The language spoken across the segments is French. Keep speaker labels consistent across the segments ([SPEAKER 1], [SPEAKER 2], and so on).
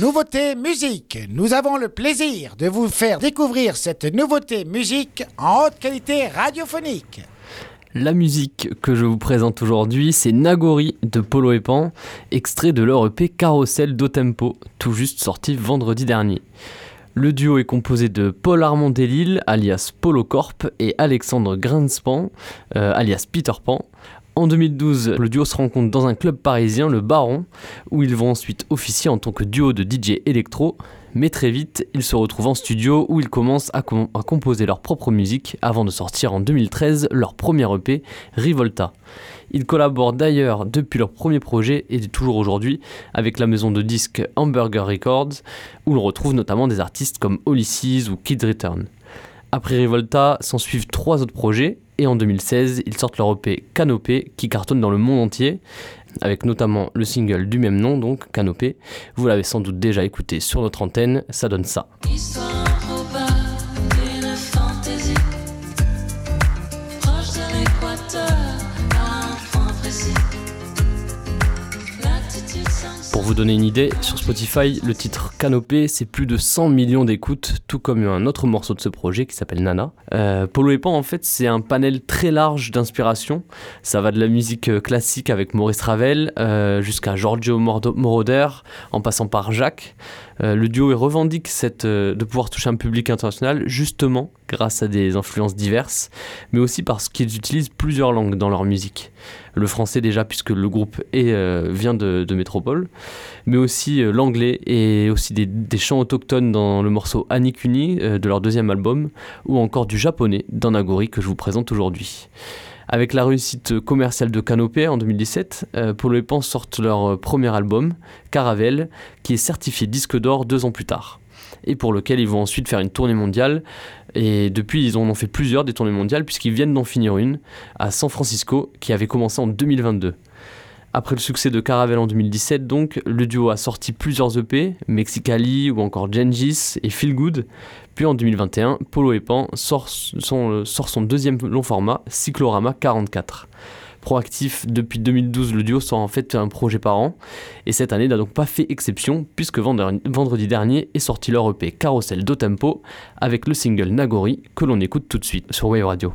[SPEAKER 1] Nouveauté musique. Nous avons le plaisir de vous faire découvrir cette nouveauté musique en haute qualité radiophonique.
[SPEAKER 2] La musique que je vous présente aujourd'hui, c'est Nagori de Polo et Pan, extrait de leur EP Carousel d'Otempo, tout juste sorti vendredi dernier. Le duo est composé de Paul Armand Delille, alias Polo Corp, et Alexandre Grinspan, euh, alias Peter Pan. En 2012, le duo se rencontre dans un club parisien, le Baron, où ils vont ensuite officier en tant que duo de DJ électro. Mais très vite, ils se retrouvent en studio où ils commencent à, composer leur propre musique avant de sortir en 2013 leur premier EP, Rivolta. Ils collaborent d'ailleurs depuis leur premier projet et toujours aujourd'hui avec la maison de disques Hamburger Records, où l'on retrouve notamment des artistes comme Ulysses ou Kid Return. Après Rivolta, s'en suivent trois autres projets, et en 2016, ils sortent leur EP Canopé qui cartonne dans le monde entier, avec notamment le single du même nom, donc Canopé. Vous l'avez sans doute déjà écouté sur notre antenne, ça donne ça. Pour vous donner une idée, sur Spotify, le titre Canopé, c'est plus de 100 millions d'écoutes, tout comme un autre morceau de ce projet qui s'appelle Nana. Euh, Polo et Pan, en fait, c'est un panel très large d'inspiration. Ça va de la musique euh, classique avec Maurice Ravel euh, jusqu'à Giorgio Moroder, en passant par Jacques. le duo revendique de pouvoir toucher un public international justement grâce à des influences diverses, mais aussi parce qu'ils utilisent plusieurs langues dans leur musique. Le français déjà puisque le groupe est, vient de Métropole, mais aussi euh, l'anglais et aussi des, chants autochtones dans le morceau Anikuni euh, de leur deuxième album, ou encore du japonais dans Nagori que je vous présente aujourd'hui. Avec la réussite commerciale de Canopé en 2017, euh, Polo et Pan sortent leur premier album, Caravelle, qui est certifié disque d'or deux ans plus tard et pour lequel ils vont ensuite faire une tournée mondiale. Et depuis, ils en ont fait plusieurs des tournées mondiales, puisqu'ils viennent d'en finir une à San Francisco, qui avait commencé en 2022. Après le succès de Caravelle en 2017, donc, le duo a sorti plusieurs EP, Mexicali ou encore Gengis et Feel Good. Puis en 2021, Polo et Pan sort son, sort son deuxième long format, Cyclorama 44 proactif depuis 2012, le duo sort en fait un projet par an. Et cette année n'a donc pas fait exception, puisque vendredi dernier est sorti leur EP Carousel Do Tempo avec le single Nagori que l'on écoute tout de suite sur Wave Radio.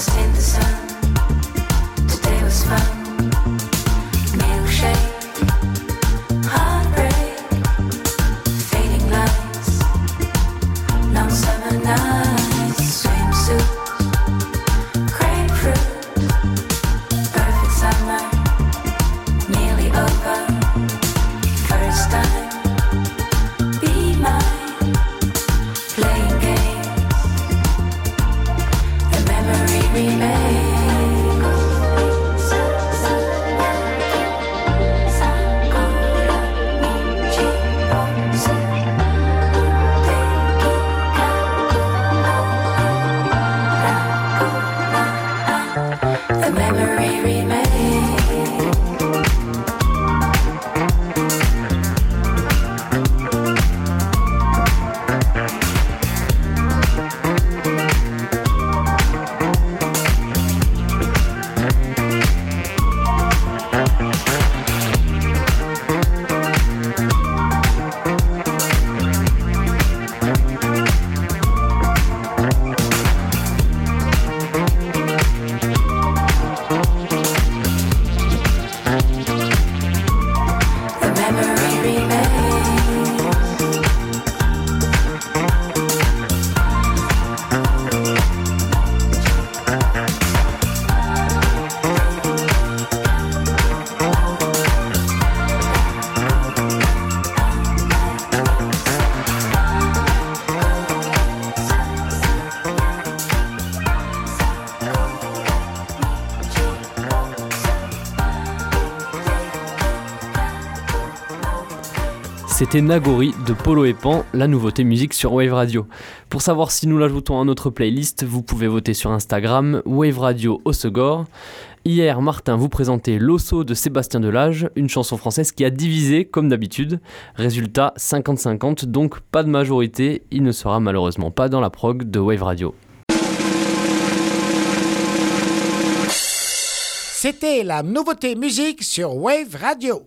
[SPEAKER 2] understand C'était Nagori de Polo et Pan, la nouveauté musique sur Wave Radio. Pour savoir si nous l'ajoutons à notre playlist, vous pouvez voter sur Instagram Wave Radio Osegor. Hier, Martin vous présentait L'Osso de Sébastien Delage, une chanson française qui a divisé comme d'habitude. Résultat 50-50, donc pas de majorité, il ne sera malheureusement pas dans la prog de Wave Radio.
[SPEAKER 1] C'était la nouveauté musique sur Wave Radio.